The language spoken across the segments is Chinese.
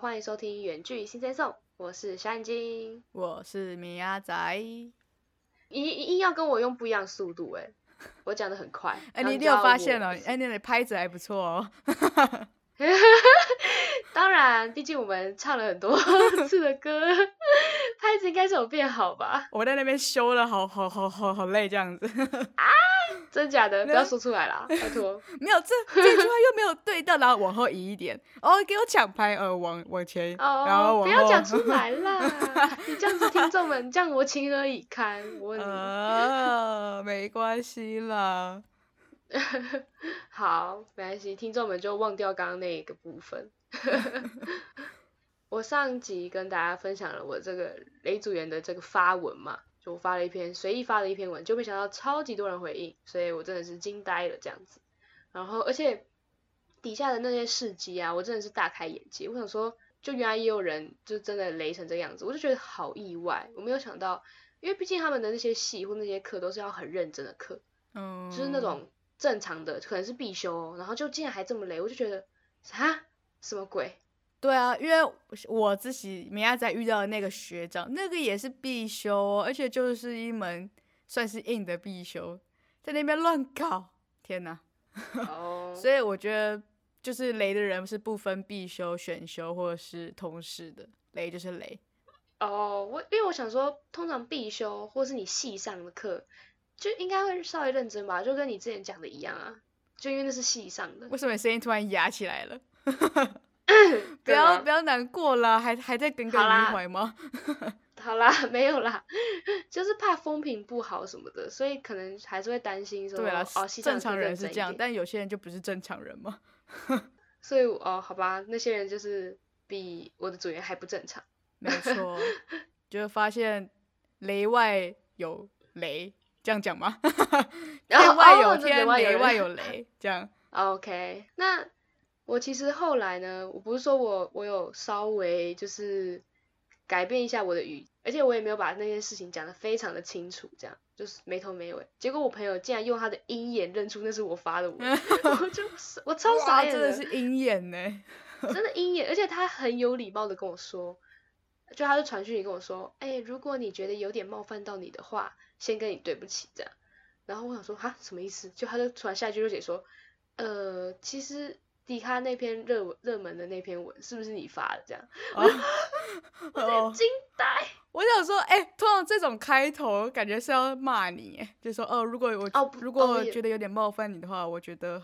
欢迎收听《远距新生颂》，我是小眼睛，我是米亚仔。一硬要跟我用不一样速度，哎，我讲的很快。哎，你一定有发现哦，哎，你的拍子还不错哦。当然，毕竟我们唱了很多 次的歌，拍子应该是有变好吧？我在那边修了，好好好好好累这样子。啊，真假的？不要说出来啦，拜托。没有这这句话又没有对到，然后往后移一点。哦，给我抢拍，呃，往往前，然后不要讲出来啦。你这样子，听众们这样我情何以堪？我呃，没关系啦。好，没关系，听众们就忘掉刚刚那一个部分。我上集跟大家分享了我这个雷组员的这个发文嘛，就发了一篇随意发了一篇文，就没想到超级多人回应，所以我真的是惊呆了这样子。然后，而且底下的那些事迹啊，我真的是大开眼界。我想说，就原来也有人就真的雷成这样子，我就觉得好意外。我没有想到，因为毕竟他们的那些戏或那些课都是要很认真的课，嗯，就是那种。正常的可能是必修，然后就竟然还这么雷，我就觉得啊，什么鬼？对啊，因为我自己明亚仔遇到的那个学长，那个也是必修，而且就是一门算是硬的必修，在那边乱搞，天哪！哦，所以我觉得就是雷的人是不分必修、选修或者是通识的，雷就是雷。哦，我因为我想说，通常必修或是你系上的课。就应该会稍微认真吧，就跟你之前讲的一样啊，就因为那是系上的。为什么声音突然哑起来了？不要不要难过了，还还在耿耿于怀吗？好啦，没有啦，就是怕风评不好什么的，所以可能还是会担心说。对啊，哦，正常人是这样，但有些人就不是正常人嘛。所以哦，好吧，那些人就是比我的组员还不正常。没错，就发现雷外有雷。这样讲吗？天外有天，雷外有雷，这样。OK，那我其实后来呢，我不是说我我有稍微就是改变一下我的语，而且我也没有把那件事情讲得非常的清楚，这样就是没头没尾。结果我朋友竟然用他的鹰眼认出那是我发的，我就我超傻眼真的是鹰眼呢，真的鹰眼，而且他很有礼貌的跟我说，就他就传讯息跟我说，哎，如果你觉得有点冒犯到你的话。先跟你对不起，这样，然后我想说哈什么意思？就他就突然下一句就写说，呃，其实迪卡那篇热热门的那篇文是不是你发的？这样，我惊呆。我想说，哎，通常这种开头感觉是要骂你，就说哦，如果我如果觉得有点冒犯你的话，我觉得。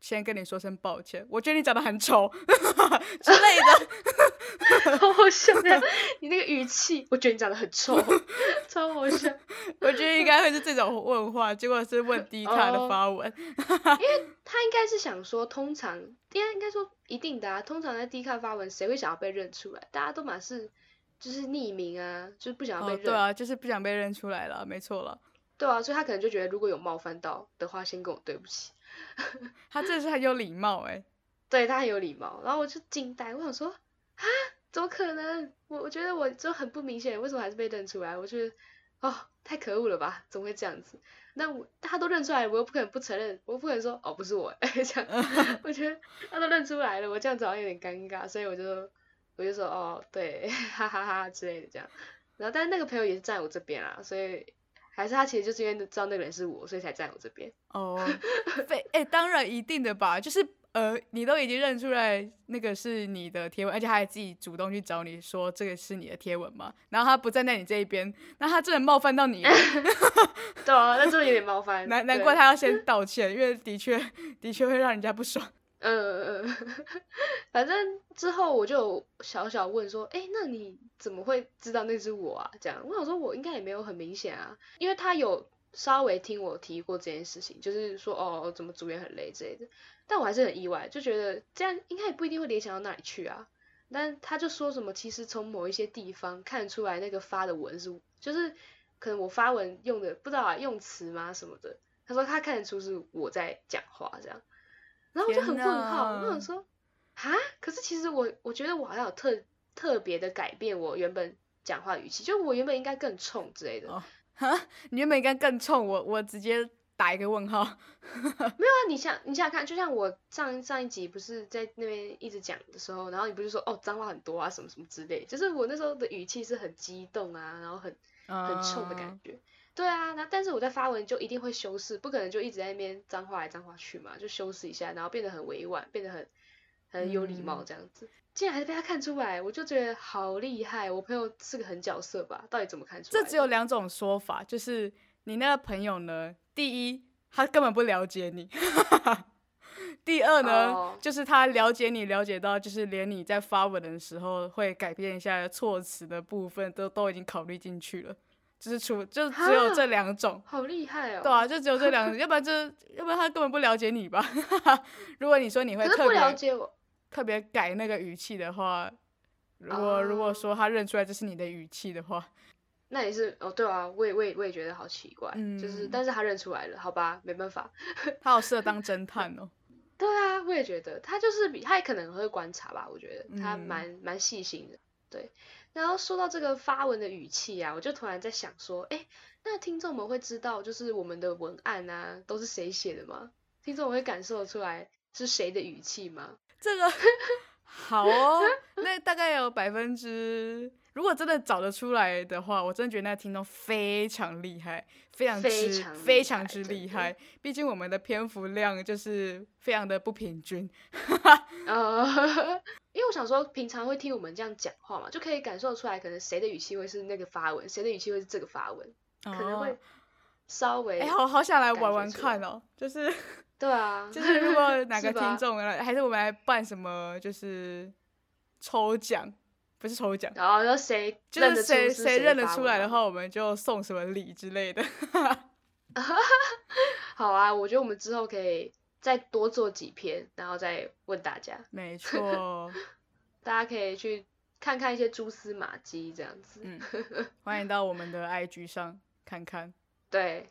先跟你说声抱歉，我觉得你长得很丑之类的，好好笑的！你那个语气，我觉得你长得很丑，超好笑。我觉得应该会是这种问话，结果是问迪卡的发文，因为他应该是想说，通常应该应该说一定的啊，通常在迪卡发文，谁会想要被认出来？大家都满是就是匿名啊，就是不想要被认。对啊，就是不想被认出来了，没错了。对啊，所以他可能就觉得，如果有冒犯到的话，先跟我对不起。他真的是很有礼貌哎，对他很有礼貌，然后我就惊呆，我想说啊，怎么可能？我我觉得我就很不明显，为什么还是被认出来？我觉得哦，太可恶了吧？怎么会这样子？那我他都认出来，我又不可能不承认，我不可能说哦不是我 这样。我觉得他都认出来了，我这样子好像有点尴尬，所以我就我就说哦对，哈哈哈之类的这样。然后但是那个朋友也是站我这边啊，所以。还是他其实就是因为知道那个人是我，所以才站我这边。哦，非哎，当然一定的吧，就是呃，你都已经认出来那个是你的贴文，而且他还自己主动去找你说这个是你的贴文嘛，然后他不站在你这一边，那他真的冒犯到你了。对啊，那真的有点冒犯。难难怪他要先道歉，因为的确的确会让人家不爽。嗯嗯，反正之后我就小小问说，哎，那你怎么会知道那是我啊？这样，我想说，我应该也没有很明显啊，因为他有稍微听我提过这件事情，就是说，哦，怎么组员很累之类的，但我还是很意外，就觉得这样应该也不一定会联想到那里去啊。但他就说什么，其实从某一些地方看出来，那个发的文是，就是可能我发文用的不知道啊，用词吗什么的，他说他看得出是我在讲话这样。然后我就很问号，我想说，啊，可是其实我我觉得我好像有特特别的改变我原本讲话语气，就我原本应该更冲之类的。哈，你原本应该更冲，我我直接打一个问号。没有啊，你想你想想看，就像我上上一集不是在那边一直讲的时候，然后你不是说哦脏话很多啊什么什么之类，就是我那时候的语气是很激动啊，然后很很冲的感觉。对啊，那但是我在发文就一定会修饰，不可能就一直在那边脏话来脏话去嘛，就修饰一下，然后变得很委婉，变得很很有礼貌这样子。竟然还是被他看出来，我就觉得好厉害。我朋友是个狠角色吧？到底怎么看出来？这只有两种说法，就是你那个朋友呢，第一他根本不了解你，第二呢就是他了解你，了解到就是连你在发文的时候会改变一下措辞的部分，都都已经考虑进去了。就是除就只有这两种，好厉害哦！对啊，就只有这两种，要不然就要不然他根本不了解你吧？如果你说你会特别特别改那个语气的话，如果如果说他认出来这是你的语气的话，那也是哦，对啊，我也我也我也觉得好奇怪，就是但是他认出来了，好吧，没办法，他好适合当侦探哦。对啊，我也觉得他就是比他也可能会观察吧，我觉得他蛮蛮细心的。对，然后说到这个发文的语气啊，我就突然在想说，哎，那听众们会知道就是我们的文案啊都是谁写的吗？听众会感受出来是谁的语气吗？这个 好哦，那大概有百分之，如果真的找得出来的话，我真的觉得那听众非常厉害，非常之非常之厉害。毕竟我们的篇幅量就是非常的不平均。呃，因为我想说，平常会听我们这样讲话嘛，就可以感受出来，可能谁的语气会是那个发文，谁的语气会是这个发文，可能会稍微。哎，好好想来玩玩看哦，就是。对啊，就是如果 哪个听众，还是我们来办什么，就是抽奖，不是抽奖，然后说谁就是谁谁认得出来的话，我们就送什么礼之类的。好啊，我觉得我们之后可以再多做几篇，然后再问大家。没错，大家可以去看看一些蛛丝马迹，这样子。嗯，欢迎到我们的 IG 上看看。对。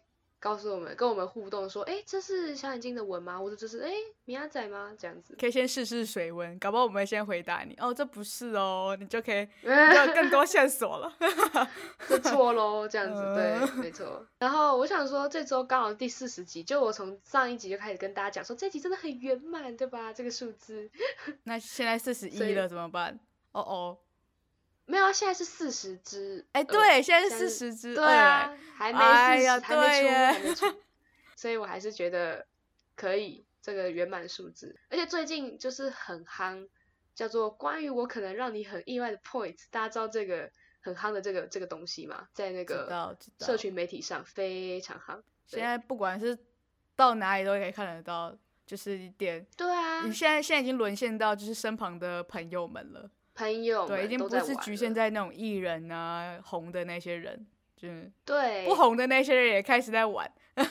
告诉我们，跟我们互动说，哎，这是小眼睛的纹吗？或者这是哎米亚仔吗？这样子可以先试试水温，搞不好我们先回答你哦，这不是哦，你就可以 有更多线索了。这错喽，这样子对，没错。然后我想说，这周刚好第四十集，就我从上一集就开始跟大家讲说，这集真的很圆满，对吧？这个数字。那现在四十一了，怎么办？哦哦。没有啊，现在是四十只。哎，对，现在是四十只。对啊，还没四十，还没出，还没出。所以我还是觉得可以这个圆满数字。而且最近就是很夯，叫做关于我可能让你很意外的 points，大家知道这个很夯的这个这个东西嘛？在那个社群媒体上非常夯。现在不管是到哪里都可以看得到，就是一点。对啊。你现在现在已经沦陷到就是身旁的朋友们了。朋友对，已经不是局限在那种艺人啊红的那些人，就是对不红的那些人也开始在玩，不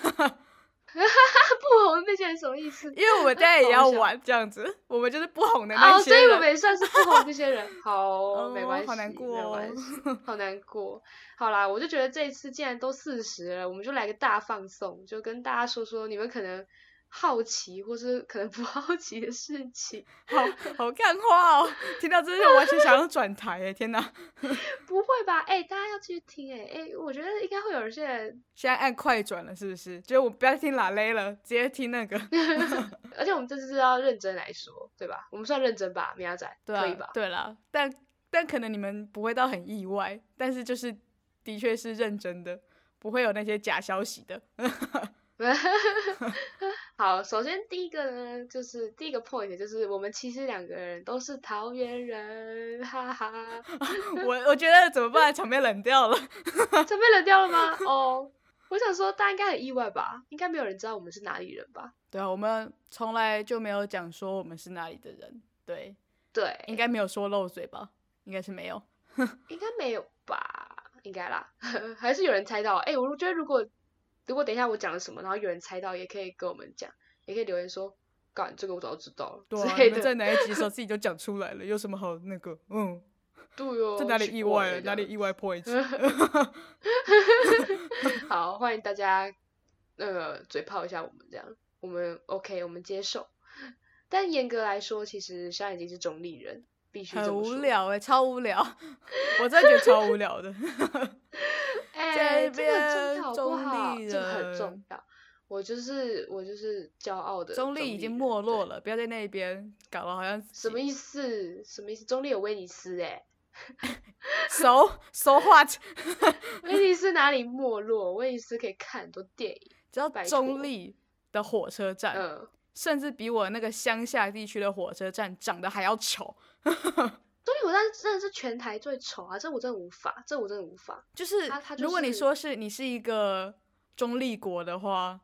红的那些人什么意思？因为我们大家也要玩这样子，我们就是不红的那些人，所以我们也算是不红那些人。好，没关系，好难过，好难过。好啦，我就觉得这一次既然都四十了，我们就来个大放送，就跟大家说说你们可能。好奇或是可能不 好奇的事情，好好看话哦！听到这些完全想要转台哎，天哪！不会吧？哎，大家要继续听哎哎，我觉得应该会有些人现在按快转了，是不是？就我不要听拉雷了，直接听那个。而且我们这次是要认真来说，对吧？我们算认真吧，米亚仔，可以吧？对了，但但可能你们不会到很意外，但是就是的确是认真的，不会有那些假消息的。好，首先第一个呢，就是第一个 point 就是我们其实两个人都是桃园人，哈哈。我我觉得怎么办？场面冷掉了，场面冷掉了吗？哦，我想说大家应该很意外吧，应该没有人知道我们是哪里人吧？对啊，我们从来就没有讲说我们是哪里的人，对对，应该没有说漏嘴吧？应该是没有，应该没有吧？应该啦，还是有人猜到？哎，我觉得如果。如果等一下我讲了什么，然后有人猜到，也可以跟我们讲，也可以留言说，干这个我早就知道了。对啊，你们在哪一集的时候自己就讲出来了，有什么好那个？嗯，对哦，在哪里意外？哪里意外 point？好，欢迎大家那个嘴炮一下我们这样，我们 OK，我们接受。但严格来说，其实小眼睛是中立人。很无聊哎，超无聊，我真的觉得超无聊的。哎，这个重要不好？这个很重要。我就是我就是骄傲的中立已经没落了，不要在那边搞了好像什么意思？什么意思？中立有威尼斯哎，so so what？威尼斯哪里没落？威尼斯可以看很多电影。只要中立的火车站，嗯，甚至比我那个乡下地区的火车站长得还要丑。中立火车站真的是全台最丑啊！这我真的无法，这我真的无法。就是如果你说是你是一个中立国的话。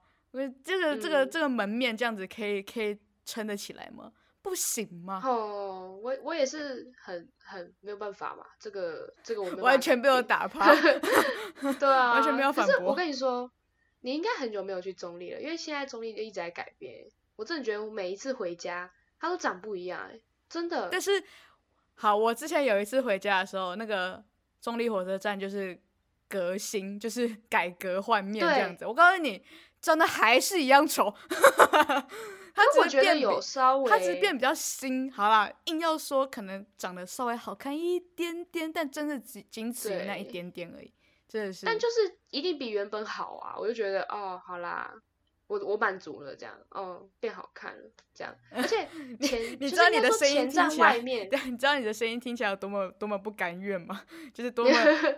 这个这个这个门面这样子可以可以撑得起来吗？不行吗？哦，我我也是很很没有办法嘛，这个这个我完全被我打趴。对啊，完全没有反驳。我跟你说，你应该很久没有去中立了，因为现在中立就一直在改变。我真的觉得我每一次回家，它都长不一样，哎，真的。但是好，我之前有一次回家的时候，那个中立火车站就是革新，就是 改革换面这样子。我告诉你。长得还是一样丑，他只是变有稍微，他只是变比较新。好啦，硬要说可能长得稍微好看一点点，但真的仅仅此于那一点点而已，真的是。但就是一定比原本好啊！我就觉得哦，好啦。我我满足了，这样，哦，变好看了，这样，而且前你知道你的声音听起来，对，你知道你的声音听起来有多么多么不甘愿吗？就是多么，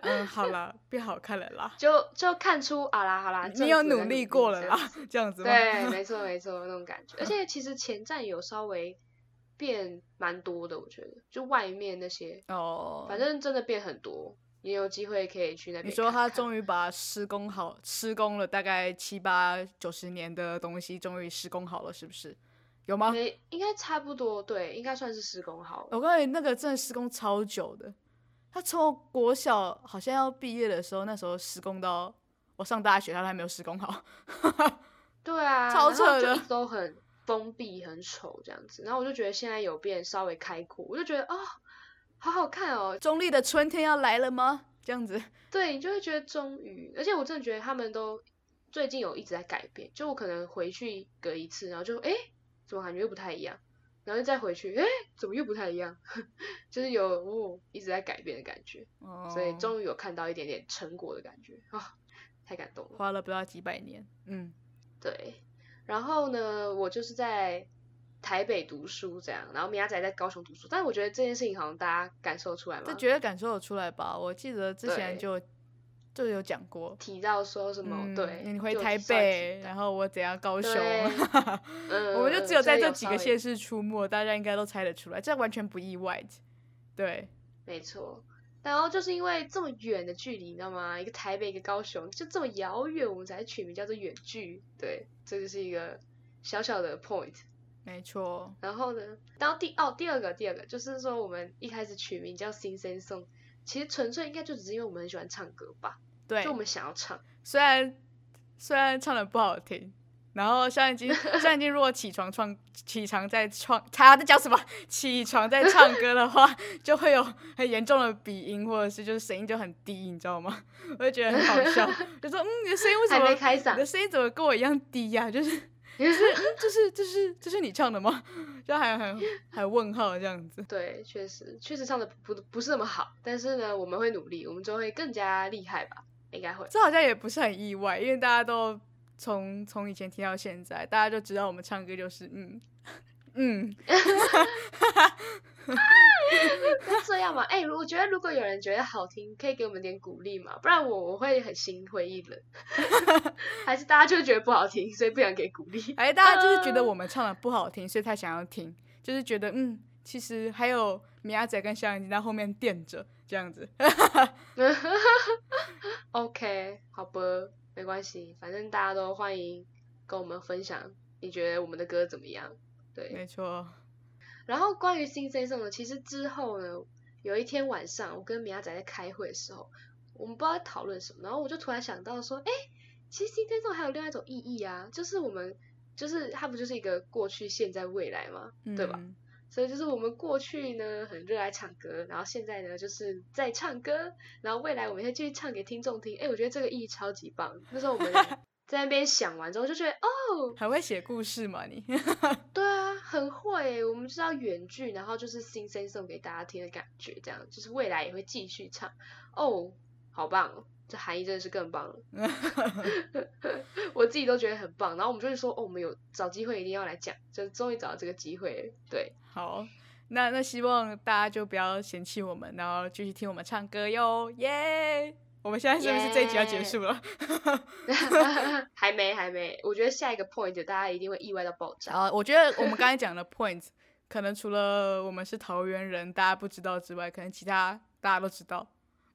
嗯，好了，变好看了啦，就就看出啊啦好啦，你有努力过了啦，这样子，对，没错没错那种感觉，而且其实前站有稍微变蛮多的，我觉得，就外面那些哦，反正真的变很多。也有机会可以去那边。你说他终于把施工好、施工了大概七八九十年的东西，终于施工好了，是不是？有吗？应该差不多，对，应该算是施工好了。我告诉你，那个真的施工超久的。他从国小好像要毕业的时候，那时候施工到我上大学，他都还没有施工好。对啊，超扯的，都很封闭、很丑这样子。然后我就觉得现在有变稍微开阔，我就觉得啊。好好看哦！中立的春天要来了吗？这样子，对你就会觉得终于，而且我真的觉得他们都最近有一直在改变。就我可能回去隔一次，然后就哎，怎么感觉又不太一样？然后再回去，哎，怎么又不太一样？就是有哦，一直在改变的感觉。哦，所以终于有看到一点点成果的感觉啊，太感动了。花了不知道几百年，嗯，对。然后呢，我就是在。台北读书这样，然后米亚仔在高雄读书，但是我觉得这件事情好像大家感受出来吗？这绝对感受得出来吧？我记得之前就就有讲过，提到说什么？对，你回台北，然后我怎样高雄？我们就只有在这几个县市出没，大家应该都猜得出来，这完全不意外。对，没错。然后就是因为这么远的距离，你知道吗？一个台北，一个高雄，就这么遥远，我们才取名叫做远距。对，这就是一个小小的 point。没错，然后呢？然后第哦，第二个，第二个就是说，我们一开始取名叫新生颂，其实纯粹应该就只是因为我们很喜欢唱歌吧？对，就我们想要唱，虽然虽然唱的不好听，然后现在已经 现在已经如果起床唱起床在唱，他在讲什么？起床在唱歌的话，就会有很严重的鼻音，或者是就是声音就很低，你知道吗？我就觉得很好笑，就说嗯，你的声音为什么？你的声音怎么跟我一样低呀？就是。是，就是就是这是你唱的吗？就还还还问号这样子。对，确实确实唱的不不是那么好，但是呢，我们会努力，我们就会更加厉害吧，应该会。这好像也不是很意外，因为大家都从从以前听到现在，大家就知道我们唱歌就是嗯嗯。那这样嘛，哎，我觉得如果有人觉得好听，可以给我们点鼓励嘛，不然我我会很心灰意冷。还是大家就觉得不好听，所以不想给鼓励？哎，大家就是觉得我们唱的不好听，所以才想要听，就是觉得嗯，其实还有米亚仔跟小眼睛在后面垫着这样子。OK，好吧，没关系，反正大家都欢迎跟我们分享，你觉得我们的歌怎么样？对，没错。然后关于新生送呢，其实之后呢，有一天晚上，我跟米亚仔在开会的时候，我们不知道在讨论什么，然后我就突然想到说，哎，其实新生送还有另外一种意义啊，就是我们就是它不就是一个过去、现在、未来嘛，对吧？所以就是我们过去呢很热爱唱歌，然后现在呢就是在唱歌，然后未来我们会继续唱给听众听。哎，我觉得这个意义超级棒。那时候我们在那边想完之后，就觉得哦，还会写故事吗你？对啊。很会，我们知道原剧，然后就是新生送给大家听的感觉，这样就是未来也会继续唱哦，好棒哦，这含义真的是更棒了。我自己都觉得很棒。然后我们就是说，哦，我们有找机会一定要来讲，就终于找到这个机会了。对，好，那那希望大家就不要嫌弃我们，然后继续听我们唱歌哟，耶！我们现在是不是这一集要结束了？还没，还没。我觉得下一个 point 大家一定会意外到爆炸。啊，我觉得我们刚才讲的 point，可能除了我们是桃园人，大家不知道之外，可能其他大家都知道。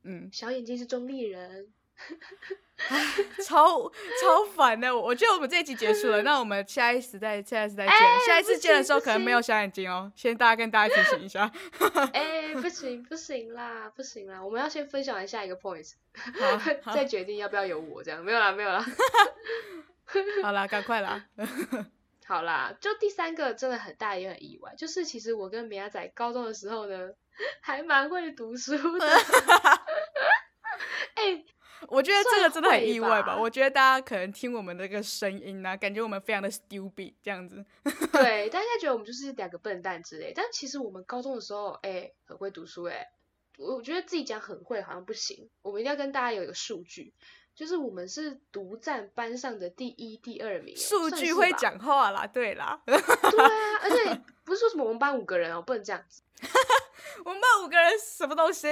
嗯，小眼睛是中立人。超 超烦的，我觉得我们这一集结束了，那我们下一次再下一次再见，下一次见的时候可能没有小眼睛哦，先大家跟大家提醒一下。哎，不行不行啦，不行啦，我们要先分享完下一个 point，再决定要不要有我这样，没有啦没有啦。好啦，赶快啦。好啦，就第三个真的很大也很意外，就是其实我跟米亚仔高中的时候呢，还蛮会读书的。哎。我觉得这个真的很意外吧？我觉得大家可能听我们那个声音呢，感觉我们非常的 stupid 这样子。对，大家觉得我们就是两个笨蛋之类。但其实我们高中的时候，哎，很会读书哎。我觉得自己讲很会好像不行，我们一定要跟大家有一个数据，就是我们是独占班上的第一、第二名。数据会讲话啦，对啦。对啊，而且不是说什么我们班五个人哦，不能这样子。我们班五个人什么东西？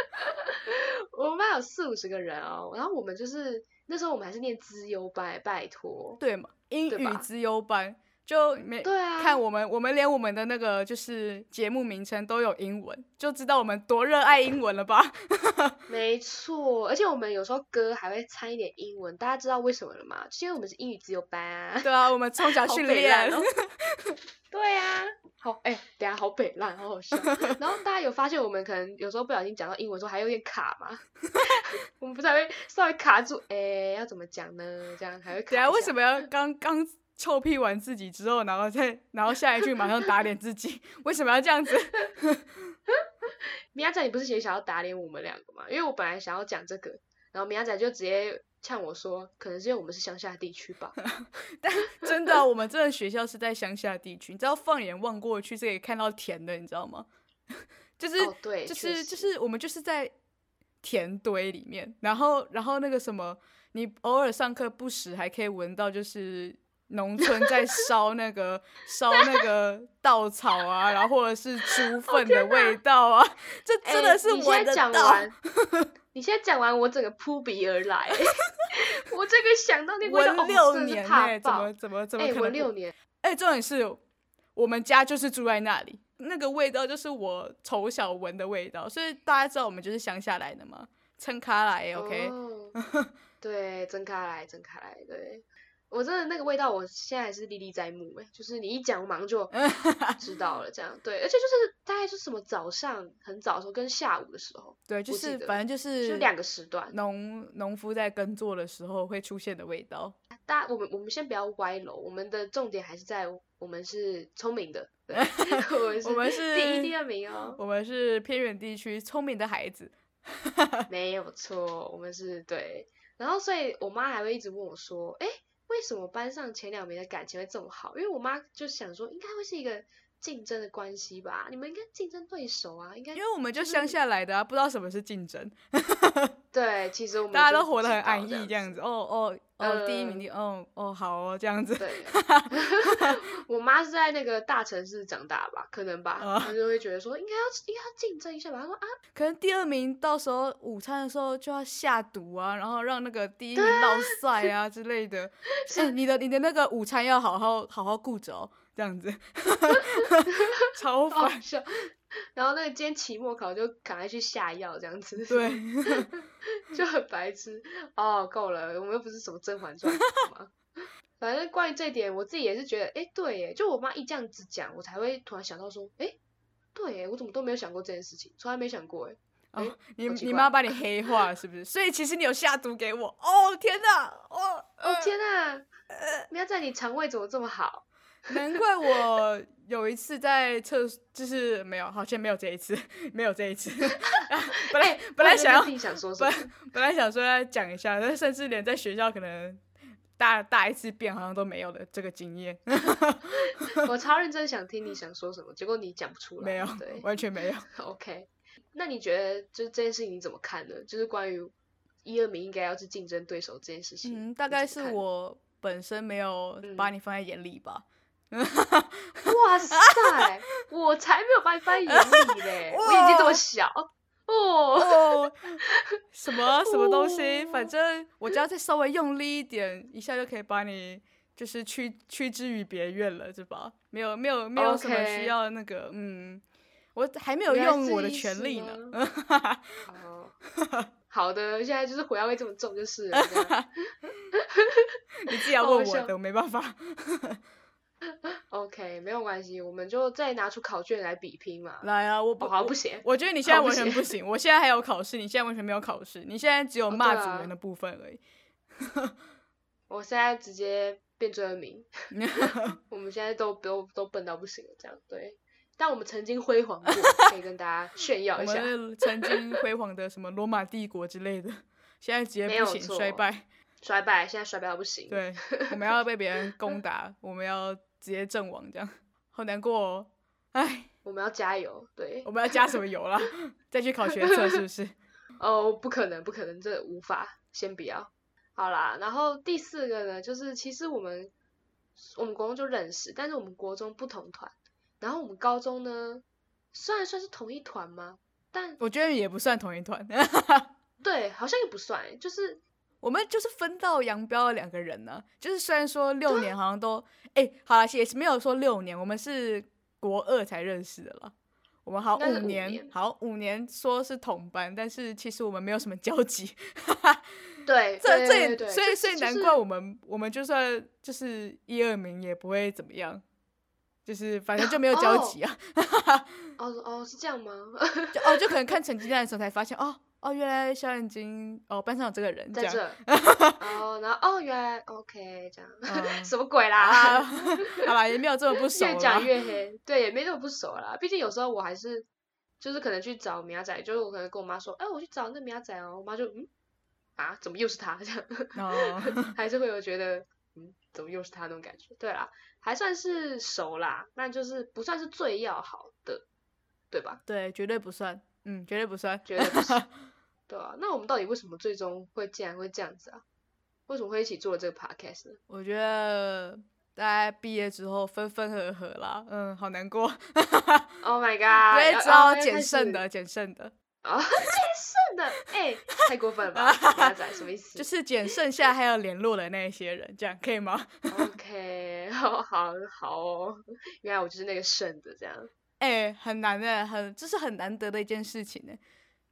我们班有四五十个人哦，然后我们就是那时候我们还是念资优班，拜托，对嘛？英语资优班就没对啊？看我们，我们连我们的那个就是节目名称都有英文，就知道我们多热爱英文了吧？没错，而且我们有时候歌还会掺一点英文，大家知道为什么了吗？因为我们是英语自由班啊。对啊，我们从小 训练。对啊。好，哎，等下好北烂，好好笑。然后大家有发现我们可能有时候不小心讲到英文时候还有点卡吗？我们不是还会稍微卡住，哎，要怎么讲呢？这样还会卡。等下为什么要刚刚臭屁完自己之后，然后再然后下一句马上打脸自己？为什么要这样子？米亚仔，你不是也想要打脸我们两个吗？因为我本来想要讲这个，然后米亚仔就直接。呛我说，可能是因为我们是乡下地区吧。但真的，我们这个学校是在乡下地区。你知道，放眼望过去是可以看到田的，你知道吗？就是，对，就是就是我们就是在田堆里面。然后，然后那个什么，你偶尔上课不时还可以闻到，就是农村在烧那个烧那个稻草啊，然后或者是猪粪的味道啊。这真的是闻得到。你现在讲完，我整个扑鼻而来。我这个想到那味道，六年哎，怎么怎么怎么可能？六年。哎，重点是我们家就是住在那里，那个味道就是我从小闻的味道，所以大家知道我们就是乡下来的嘛，撑开来，OK？对，撑开来，撑开来，对。我真的那个味道，我现在还是历历在目哎，就是你一讲，我马上就 知道了，这样对，而且就是大概是什么早上很早的时候跟下午的时候，对，就是反正就是就两个时段，农农夫在耕作的时候会出现的味道。大我们我们先不要歪楼，我们的重点还是在我们是聪明的，对 我们是第一第二名哦，我们是偏远地区聪明的孩子，没有错，我们是对，然后所以我妈还会一直问我说，哎。为什么班上前两名的感情会这么好？因为我妈就想说，应该会是一个竞争的关系吧？你们应该竞争对手啊，应该。因为我们就乡下来的啊，不知道什么是竞争。对，其实我们大家都活得很安逸，这样子。哦哦哦，第一名，第哦哦，好哦，这样子。对。我妈是在那个大城市长大吧？可能吧，她就会觉得说，应该要应该要竞争一下吧。她说啊，可能第二名到时候午餐的时候就要下毒啊，然后让那个第一名落赛啊之类的。是，你的你的那个午餐要好好好好顾着哦，这样子。超烦。然后那个今天期末考就赶快去下药这样子，对，就很白痴哦。够了，我们又不是什么《甄嬛传》嘛。反正关于这点，我自己也是觉得，哎，对，耶，就我妈一这样子讲，我才会突然想到说，哎，对，耶，我怎么都没有想过这件事情，从来没想过，哎。哦，你你妈把你黑化是不是？所以其实你有下毒给我。哦天哪，哦哦天哪，喵仔，你肠胃怎么这么好？难怪我有一次在厕，就是没有，好像没有这一次，没有这一次。本来本来想要想说，本本来想说要讲一下，但甚至连在学校可能大大一次变好像都没有的这个经验。我 超认真想听你想说什么，结果你讲不出来，没有，对，完全没有。OK，那你觉得就是这件事情你怎么看呢？就是关于一二名应该要是竞争对手这件事情。嗯，大概是我本身没有嗯把你放在眼里吧。哇塞，我才没有把你放在眼里嘞，我眼睛这么小哦。哦，什么 什么东西？哦反正我只要再稍微用力一点，一下就可以把你就是驱驱之于别院了，是吧？没有没有没有什么需要那个嗯，我还没有用我的权利呢。哦，好的，现在就是火药味这么重就是你自己要问我的，我没办法。OK，没有关系，我们就再拿出考卷来比拼嘛。来啊，我不哦，好，不行。我觉得你现在好不行完全不行，我现在还有考试，你现在完全没有考试，你现在只有骂主人的部分而已。我现在直接变最后一名，我们现在都都都笨到不行了，这样对。但我们曾经辉煌过，可以跟大家炫耀我一下。们曾经辉煌的什么罗马帝国之类的，现在直接不行，衰错败。衰败，现在衰败到不行。对，我们要被别人攻打，我们要直接阵亡，这样 好难过哦。唉，我们要加油。对我，们要加什么油啦？再去考学测是不是？哦，不可能，不可能，这无法，先不要。好啦，然后第四个呢，就是其实我们我们国中就认识，但是我们国中不同团，然后我们高中呢，虽然算是同一团吗？但我觉得也不算同一团，对，好像也不算，就是我们就是分道扬镳的两个人呢、就是虽然说六啊年好像都，哎、好了，也是没有说六年，我们是国二才认识的了。我们好五年，好五年说是同班，但是其实我们没有什么交集。对，这这所以所以难怪我们我们就算就是一二名也不会怎么样，就是反正就没有交集啊。哦哦是这样吗？就哦就可能看成绩单的时候才发现哦哦原来小眼睛哦班上有这个人在样这，哦，然后哦原来 OK 这样，嗯什么鬼 啊，啦？好啦也没有这么不 熟啦。越讲越黑，对，也没那么不熟啦。毕竟有时候我还是就是可能去找米亚仔，就是我可能跟我妈说，哎、我去找那米亚仔哦，我妈就嗯啊，怎么又是他这样，哦，还是会有觉得嗯，怎么又是他那种感觉。对啦，还算是熟啦，但就是不算是最要好的，对吧？对，绝对不算，嗯，绝对不算，绝对不是。对啊，那我们到底为什么最终会竟然会这样子啊？为什么会一起做这个 podcast 呢？我觉得大家毕业之后分分合合啦，嗯，好难过，Oh my god！所以要只好要开始捡剩的，捡剩的，哦，太剩的，哎、太过分了吧？鸭仔什么意思？就是捡剩下还有联络的那些人，这样可以吗？OK，好好好哦，原来我就是那个剩的这样。哎、很难的，很这是很难得的一件事情呢。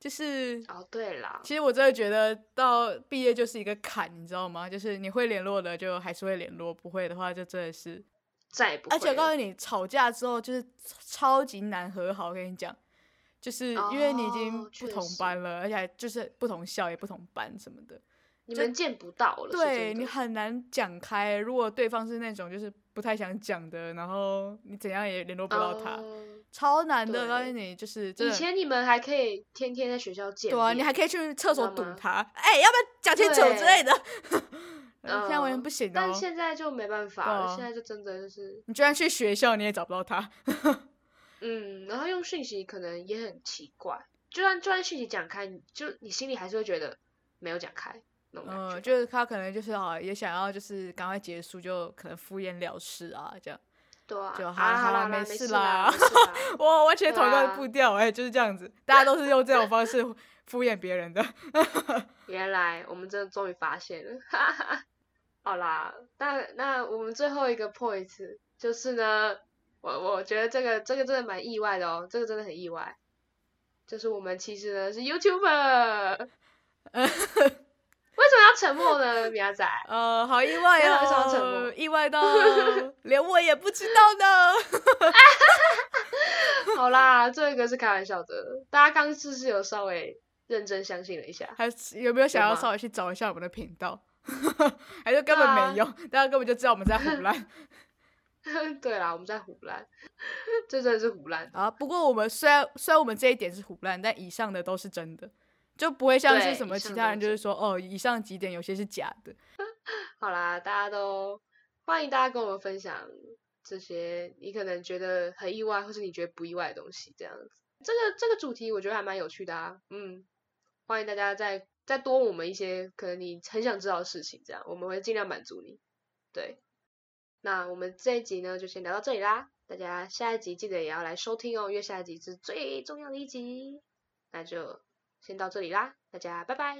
就是，哦，对啦，其实我真的觉得到毕业就是一个坎，你知道吗？就是你会联络的就还是会联络，不会的话就真的是。再也不会。而且我告诉你，吵架之后就是超级难和好。我跟你讲，就是因为你已经不同班了，而且还就是不同校也不同班什么的，你们见不到了，对你很难讲开。如果对方是那种就是不太想讲的，然后你怎样也联络不到他，哦超难的。对告诉你，就是以。前你们还可以天天在学校见对啊，你还可以去厕所堵他，哎、要不要讲清楚之类的？现在完全嗯不行但哦。现在就没办法了，现在就真的就是，你居然去学校，你也找不到他。嗯，然后用讯息可能也很奇怪，就算就算讯息讲开，你就你心里还是会觉得没有讲开那种感觉。嗯，就是他可能就是啊，也想要就是赶快结束，就可能敷衍了事啊，这样。对啊，就啊好好啦啦，没没事啦啦，没事啦 哇，完全同一个步调，哎、就是这样子，大家都是用这种方式敷衍别人的。原来我们真的终于发现了。好啦，那那我们最后一个 point 就是呢，我我觉得这个这个真的蛮意外的哦，这个真的很意外，就是我们其实呢是 YouTuber，为什么要沉默呢，米亚仔？呃，好意外为什么要沉哦默，意外到 连我也不知道呢。好啦，这个是开玩笑的，大家刚是不是有稍微认真相信了一下？还有没有想要稍微去找一下我们的频道？还是根本没用，大家根本就知道我们在胡乱对啦，我们在胡乱，这真的是胡乱。啊。不过我们虽然虽然我们这一点是胡乱，但以上的都是真的，就不会像是什么其他人就是是说哦，以上几点有些是假的。好啦，大家都欢迎大家跟我们分享这些你可能觉得很意外，或是你觉得不意外的东西，这样子。这个这个主题我觉得还蛮有趣的啊，嗯，欢迎大家再再多我们一些可能你很想知道的事情，这样我们会尽量满足你。对，那我们这一集呢就先聊到这里啦，大家下一集记得也要来收听哦，因为下一集是最重要的一集。那就先到这里啦，大家拜拜。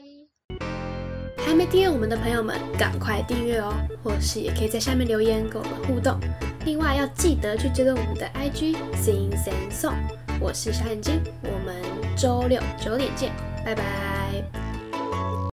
还没订阅我们的朋友们，赶快订阅哦！或是也可以在下面留言跟我们互动。另外要记得去追踪我们的 IG Sing Sing Song。我是小眼睛，我们周六九点见，拜拜。